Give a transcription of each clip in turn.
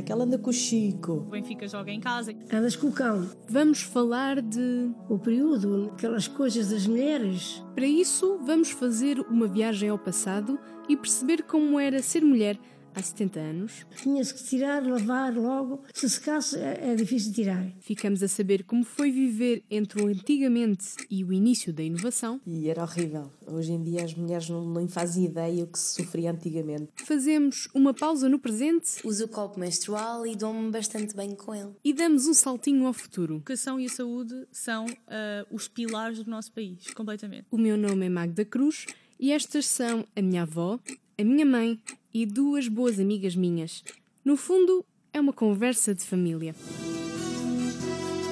aquela anda com o Chico. O Benfica joga em casa. Andas com o cão. Vamos falar de. O período, aquelas coisas das mulheres. Para isso, vamos fazer uma viagem ao passado e perceber como era ser mulher há 70 anos. Tinha-se que tirar, lavar logo. Se secasse, é, é difícil de tirar. Ficamos a saber como foi viver entre o antigamente e o início da inovação. E era horrível. Hoje em dia as mulheres não, nem fazem ideia o que se sofria antigamente. Fazemos uma pausa no presente. Uso o copo menstrual e dou-me bastante bem com ele. E damos um saltinho ao futuro. A educação e a saúde são uh, os pilares do nosso país, completamente. O meu nome é Magda Cruz e estas são a minha avó, a minha mãe e duas boas amigas minhas. No fundo, é uma conversa de família.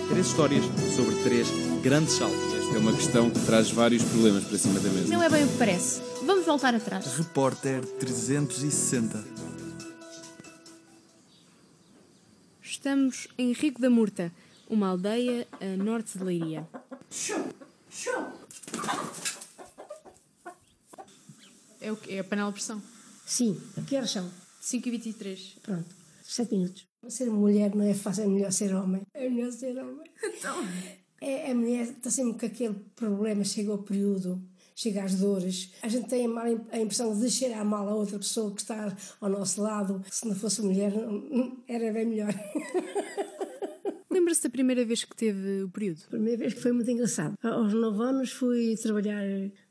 Três histórias sobre três grandes saltos. Esta é uma questão que traz vários problemas para cima da mesa. Não é bem o que parece. Vamos voltar atrás. Repórter 360. Estamos em Rico da Murta, uma aldeia a norte de Leiria. É o quê? É a panela de pressão. Sim, que horas são? 5 e 23. Pronto, sete minutos. Ser mulher não é fácil, é melhor ser homem. É melhor ser homem. Então. É, a mulher está sempre com aquele problema, chega ao período, chega às dores. A gente tem a, a impressão de cheirar mal a outra pessoa que está ao nosso lado. Se não fosse mulher, era bem melhor. Lembra-se da primeira vez que teve o período? A primeira vez que foi muito engraçado. Aos nove anos fui trabalhar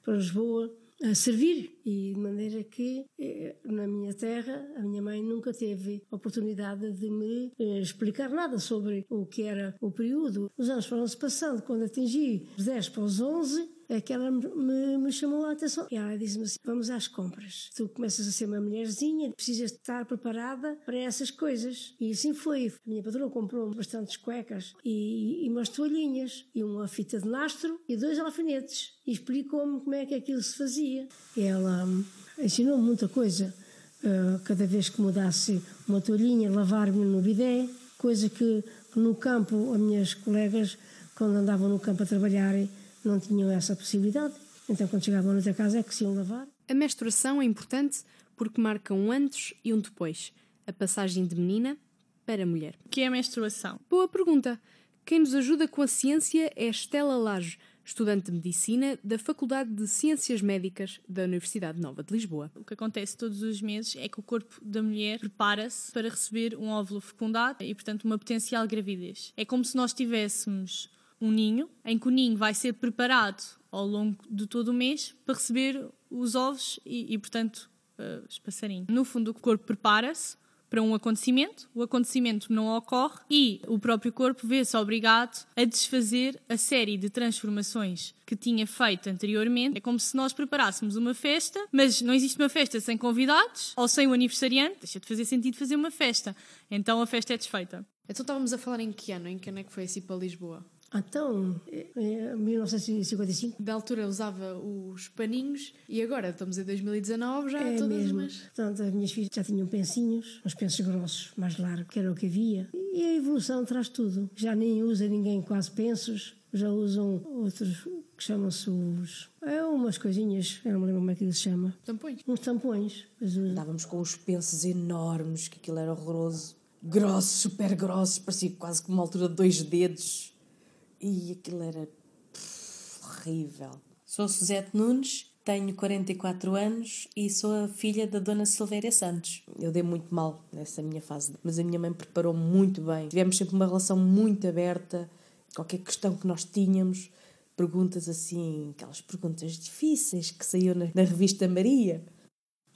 para Lisboa a servir e de maneira que eh, na minha terra a minha mãe nunca teve oportunidade de me eh, explicar nada sobre o que era o período. Os anos foram-se passando, quando atingi os 10 para os 11, é que ela me, me chamou a atenção. E ela disse-me assim: Vamos às compras. Tu começas a ser uma mulherzinha, precisas estar preparada para essas coisas. E assim foi. A minha patroa comprou bastantes cuecas e, e umas toalhinhas, e uma fita de nastro e dois alfinetes. E explicou-me como é que aquilo se fazia. E ela hum, ensinou-me muita coisa. Uh, cada vez que mudasse uma toalhinha, lavar-me no bidé, coisa que, no campo, as minhas colegas, quando andavam no campo a trabalhar, não tinham essa possibilidade. Então, quando chegavam a outra casa, é que se iam lavar. A menstruação é importante porque marca um antes e um depois. A passagem de menina para mulher. O que é a menstruação? Boa pergunta. Quem nos ajuda com a ciência é Estela Laje, estudante de Medicina da Faculdade de Ciências Médicas da Universidade Nova de Lisboa. O que acontece todos os meses é que o corpo da mulher prepara-se para receber um óvulo fecundado e, portanto, uma potencial gravidez. É como se nós tivéssemos um ninho, em que o ninho vai ser preparado ao longo de todo o mês para receber os ovos e, e portanto, uh, os passarinhos. No fundo, o corpo prepara-se para um acontecimento, o acontecimento não ocorre e o próprio corpo vê-se obrigado a desfazer a série de transformações que tinha feito anteriormente. É como se nós preparássemos uma festa, mas não existe uma festa sem convidados ou sem o aniversariante. Deixa de fazer sentido fazer uma festa. Então a festa é desfeita. Então estávamos a falar em que ano? Em que ano é que foi assim para Lisboa? Então, em 1955. Da altura usava os paninhos e agora estamos em 2019, já é todas mesmo. umas. Portanto, as minhas filhas já tinham pensinhos, uns pensos grossos, mais largos, que era o que havia. E a evolução traz tudo. Já nem usa ninguém quase pensos, já usam outros que chamam-se os. É umas coisinhas, eu não me lembro como é que eles se chama. Tampões. Uns tampões. Andávamos com uns pensos enormes, que aquilo era horroroso. Grossos, super grossos, parecia quase com uma altura de dois dedos. E aquilo era pff, horrível. Sou Suzete Nunes, tenho 44 anos e sou a filha da Dona Silvéria Santos. Eu dei muito mal nessa minha fase, mas a minha mãe preparou muito bem. Tivemos sempre uma relação muito aberta. Qualquer questão que nós tínhamos, perguntas assim, aquelas perguntas difíceis que saíam na, na revista Maria.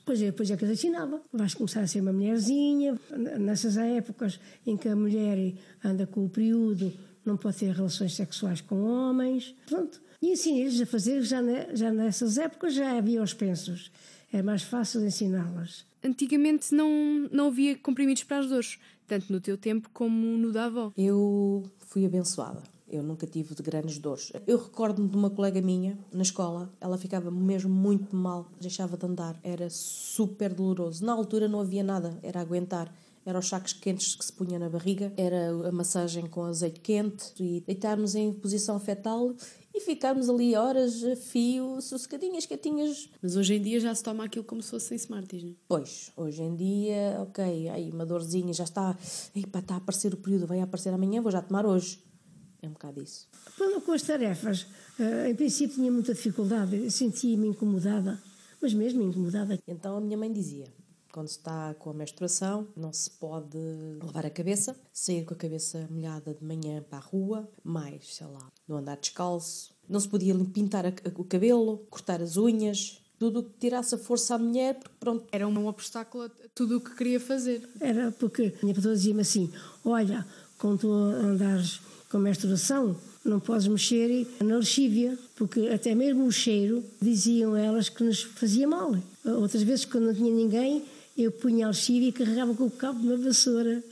Pois é, depois é que eu ensinava. Vais começar a ser uma mulherzinha. Nessas épocas em que a mulher anda com o período, não pode ter relações sexuais com homens. Pronto. E ensinei-lhes a fazer, já, ne, já nessas épocas já havia os pensos. É mais fácil ensiná-las. Antigamente não, não havia comprimidos para as dores, tanto no teu tempo como no da avó. Eu fui abençoada. Eu nunca tive de grandes dores. Eu recordo-me de uma colega minha na escola, ela ficava mesmo muito mal, deixava de andar, era super doloroso. Na altura não havia nada, era aguentar. Era os sacos quentes que se punha na barriga, era a massagem com azeite quente e deitarmos em posição fetal e ficarmos ali horas a fio, sossegadinhas, quietinhas. Mas hoje em dia já se toma aquilo como se fossem Smarties, não é? Pois, hoje em dia, ok, aí uma dorzinha já está, Epa, está a aparecer o período, vai aparecer amanhã, vou já tomar hoje. É um bocado isso. Quando com as tarefas, eh, em princípio tinha muita dificuldade, sentia-me incomodada, mas mesmo incomodada. Então a minha mãe dizia: quando se está com a menstruação, não se pode levar a cabeça, sair com a cabeça molhada de manhã para a rua, mais, sei lá, não andar descalço, não se podia pintar o cabelo, cortar as unhas, tudo o que tirasse a força à mulher, porque pronto. Era um obstáculo a tudo o que queria fazer. Era porque a minha patroa dizia-me assim: Olha, quando tu andares com menstruação, não podes mexer na lexívia, porque até mesmo o cheiro, diziam elas que nos fazia mal. Outras vezes, quando não tinha ninguém, eu punha a lexívia e carregava com o cabo de uma vassoura.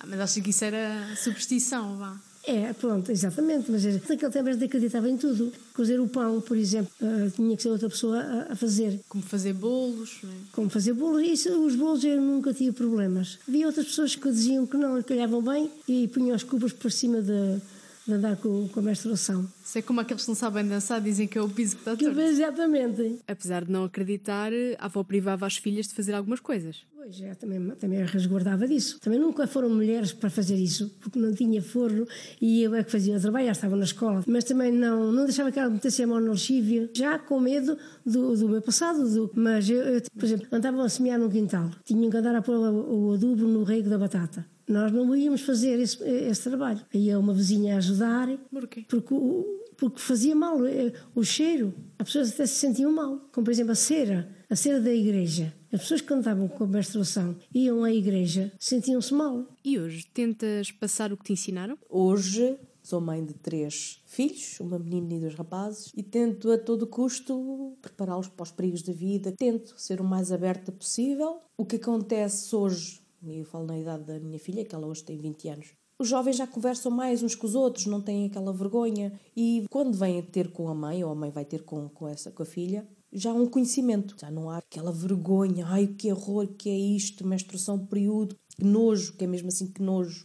Ah, mas acho que isso era superstição, vá. É, pronto, exatamente. Mas naquele tempo a gente acreditava em tudo. Cozer o pão, por exemplo, eh, tinha que ser outra pessoa a, fazer. Como fazer bolos, é? Como fazer bolos. Isso, os bolos eu nunca tive problemas. Havia outras pessoas que diziam que não, calhavam bem e punham as cubas por cima de, de andar com, com a menstruação. É como aqueles que não sabem dançar, dizem que é o piso que está Que, torto. exatamente. Apesar de não acreditar, a avó privava as filhas de fazer algumas coisas. Pois é, também, também resguardava disso. Também nunca foram mulheres para fazer isso, porque não tinha forno e eu é que fazia o trabalho, já estava na escola. Mas também não, não deixava que ela metesse a mão na lexívia, já com medo do, do meu passado. Do, mas eu, eu, por exemplo, andavam a semear num quintal, tinham que andar a pôr o, o adubo no rego da batata. Nós não íamos fazer esse, esse trabalho. Ia uma vizinha a ajudar, Porquê? porque, porque fazia mal eh, o cheiro. As pessoas até se sentiam mal. Como, por exemplo, a cera, a cera da igreja. As pessoas que andavam com a menstruação iam à igreja, sentiam-se mal. E hoje, tentas passar o que te ensinaram? Hoje sou mãe de três filhos, uma menina e dois rapazes, e tento a todo custo prepará-los para os perigos da vida. Tento ser o mais aberta possível. O que acontece hoje, eu falo na idade da minha filha, que ela hoje tem 20 anos, os jovens já conversam mais uns com os outros, não têm aquela vergonha. E quando vêm ter com a mãe, ou a mãe vai ter com, com, essa, com a filha, já há um conhecimento. Já não há aquela vergonha, ai que horror, que é isto, menstruação, período, que nojo, que é mesmo assim que nojo.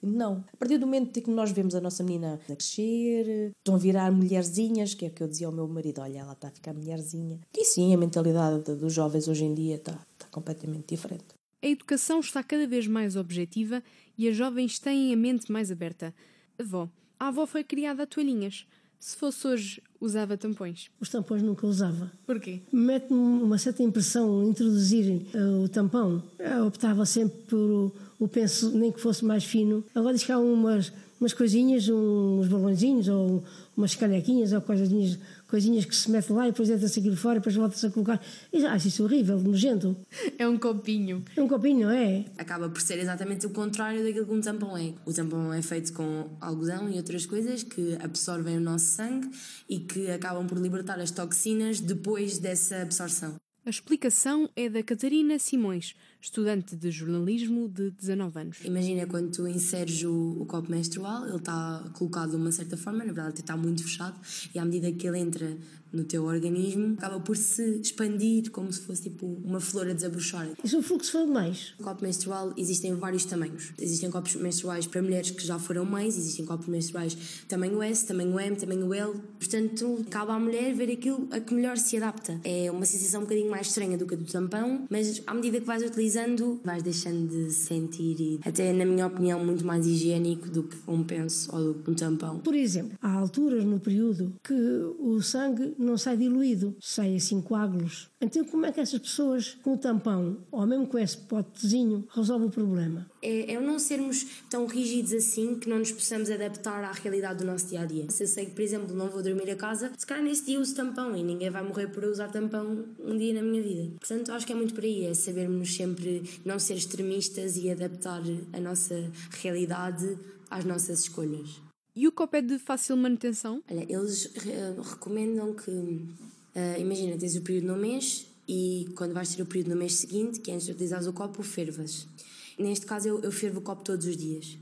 Não. A partir do momento em que nós vemos a nossa menina a crescer, estão a virar mulherzinhas, que é o que eu dizia ao meu marido: olha, ela está a ficar mulherzinha. E sim, a mentalidade dos jovens hoje em dia está, está completamente diferente. A educação está cada vez mais objetiva e as jovens têm a mente mais aberta. Avó, a avó foi criada a toalhinhas. Se fosse hoje, usava tampões. Os tampões nunca usava. Porquê? Mete-me uma certa impressão introduzir eh, o tampão. Eu optava sempre por o, o penso, nem que fosse mais fino. Agora diz que há umas, umas coisinhas, uns balãozinhos ou umas canequinhas ou coisinhas, coisinhas que se mete lá e depois entra-se aquilo fora e depois volta-se a colocar. Eu acho isso horrível, nojento. É um copinho. É um copinho, não é? Acaba por ser exatamente o contrário daquilo que um tampão é. O tampão é feito com algodão e outras coisas que absorvem o nosso sangue e que acabam por libertar as toxinas depois dessa absorção. A explicação é da Catarina Simões, estudante de jornalismo de 19 anos. Imagina quando tu inseres o, o copo menstrual, ele está colocado de uma certa forma, na verdade está muito fechado, e à medida que ele entra no teu organismo, acaba por se expandir como se fosse tipo uma flor a desabrochar. E fluxo for demais? O copo menstrual existem vários tamanhos. Existem copos menstruais para mulheres que já foram mães, existem copos menstruais tamanho S, tamanho M, tamanho L. Portanto, cabe à mulher ver aquilo a que melhor se adapta. É uma sensação um bocadinho mais estranha do que a do tampão, mas à medida que vais utilizando, vais deixando de sentir e até, na minha opinião, muito mais higiênico do que um penso ou do que um tampão. Por exemplo, há alturas no período que o sangue não sai diluído, sai assim coágulos. Então, como é que essas pessoas com o tampão, ou mesmo com esse potezinho, resolvem o problema? É, é não sermos tão rígidos assim que não nos possamos adaptar à realidade do nosso dia a dia. Se eu sei que, por exemplo, não vou dormir a casa, se calhar nesse dia uso tampão e ninguém vai morrer por eu usar tampão um dia na minha vida. Portanto, acho que é muito por aí, é sabermos sempre não ser extremistas e adaptar a nossa realidade às nossas escolhas. E o copo é de fácil manutenção? Olha, eles eh, recomendam que, eh, imagina, tens o período no mês e quando vais ter o período no mês seguinte, que é antes de utilizares o copo, fervas. Neste caso, eu, eu fervo o copo todos os dias.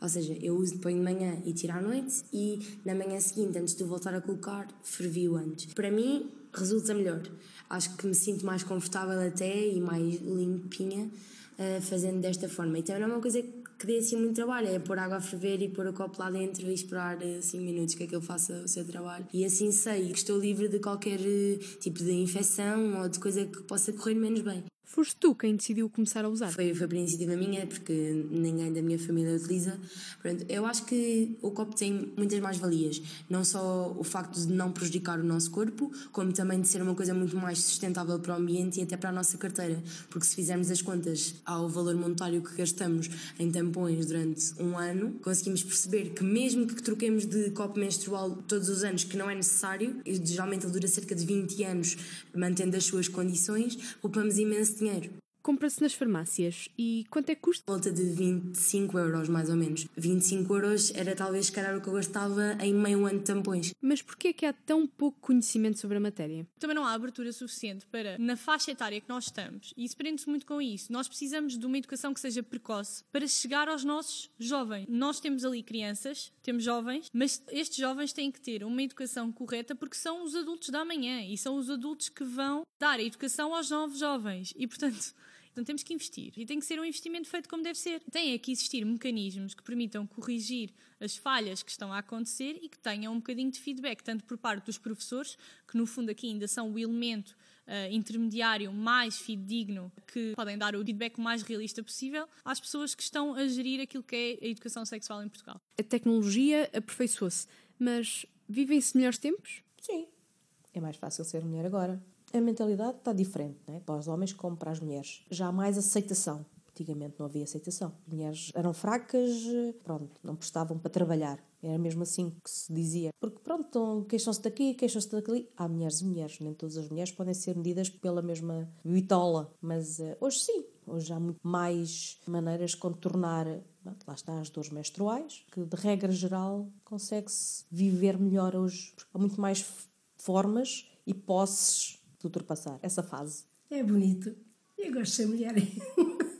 Ou seja, eu uso depois de manhã e tiro à noite e na manhã seguinte, antes de voltar a colocar, fervi-o antes. Para mim, resulta melhor. Acho que me sinto mais confortável até e mais limpinha eh, fazendo desta forma. Então não é uma coisa que que dê assim muito trabalho. É pôr água a ferver e pôr o copo lá dentro e esperar 5 minutos que aquilo faça o seu trabalho. E assim sei que estou livre de qualquer eh, tipo de infecção ou de coisa que possa correr menos bem. Foste tu quem decidiu começar a usar? Foi, foi por iniciativa minha, porque ninguém da minha família utiliza. Pronto, eu acho que o copo tem muitas mais-valias. Não só o facto de não prejudicar o nosso corpo, como também de ser uma coisa muito mais sustentável para o ambiente e até para a nossa carteira. Porque se fizermos as contas ao valor monetário que gastamos em tampões durante um ano, conseguimos perceber que mesmo que troquemos de copo menstrual todos os anos, que não é necessário, geralmente ele dura cerca de 20 anos, mantendo as suas condições, poupamos imenso dinheiro. Compra-se nas farmácias e quanto é que custa? Volta de 25 euros, mais ou menos. 25 euros era talvez se calhar o que eu gastava em meio ano de tampões. Mas porquê é que há tão pouco conhecimento sobre a matéria? Também não há abertura suficiente para, na faixa etária que nós estamos, e isso prende-se muito com isso, nós precisamos de uma educação que seja precoce para chegar aos nossos jovens. Nós temos ali crianças, temos jovens, mas estes jovens têm que ter uma educação correta porque são os adultos da manhã e são os adultos que vão dar a educação aos novos jovens. E, portanto, então temos que investir. E tem que ser um investimento feito como deve ser. Tem que existir mecanismos que permitam corrigir as falhas que estão a acontecer e que tenham um bocadinho de feedback, tanto por parte dos professores, que no fundo aqui ainda são o elemento uh, intermediário mais fidedigno, que podem dar o feedback o mais realista possível, às pessoas que estão a gerir aquilo que é a educação sexual em Portugal. A tecnologia aperfeiçoou-se, mas vivem-se melhores tempos? Sim. É mais fácil ser mulher agora a mentalidade está diferente, né? para os homens como para as mulheres. Já há mais aceitação. Antigamente não havia aceitação. As mulheres eram fracas, pronto, não prestavam para trabalhar. Era mesmo assim que se dizia. Porque, pronto, queixam-se daqui, queixam-se daqui. Há mulheres e mulheres. Nem todas as mulheres podem ser medidas pela mesma bitola. Mas uh, hoje sim. Hoje há muito mais maneiras de contornar lá está as dores menstruais, que de regra geral consegue-se viver melhor hoje. Há muito mais formas e posses de ultrapassar essa fase. É bonito. Eu gosto de ser mulher.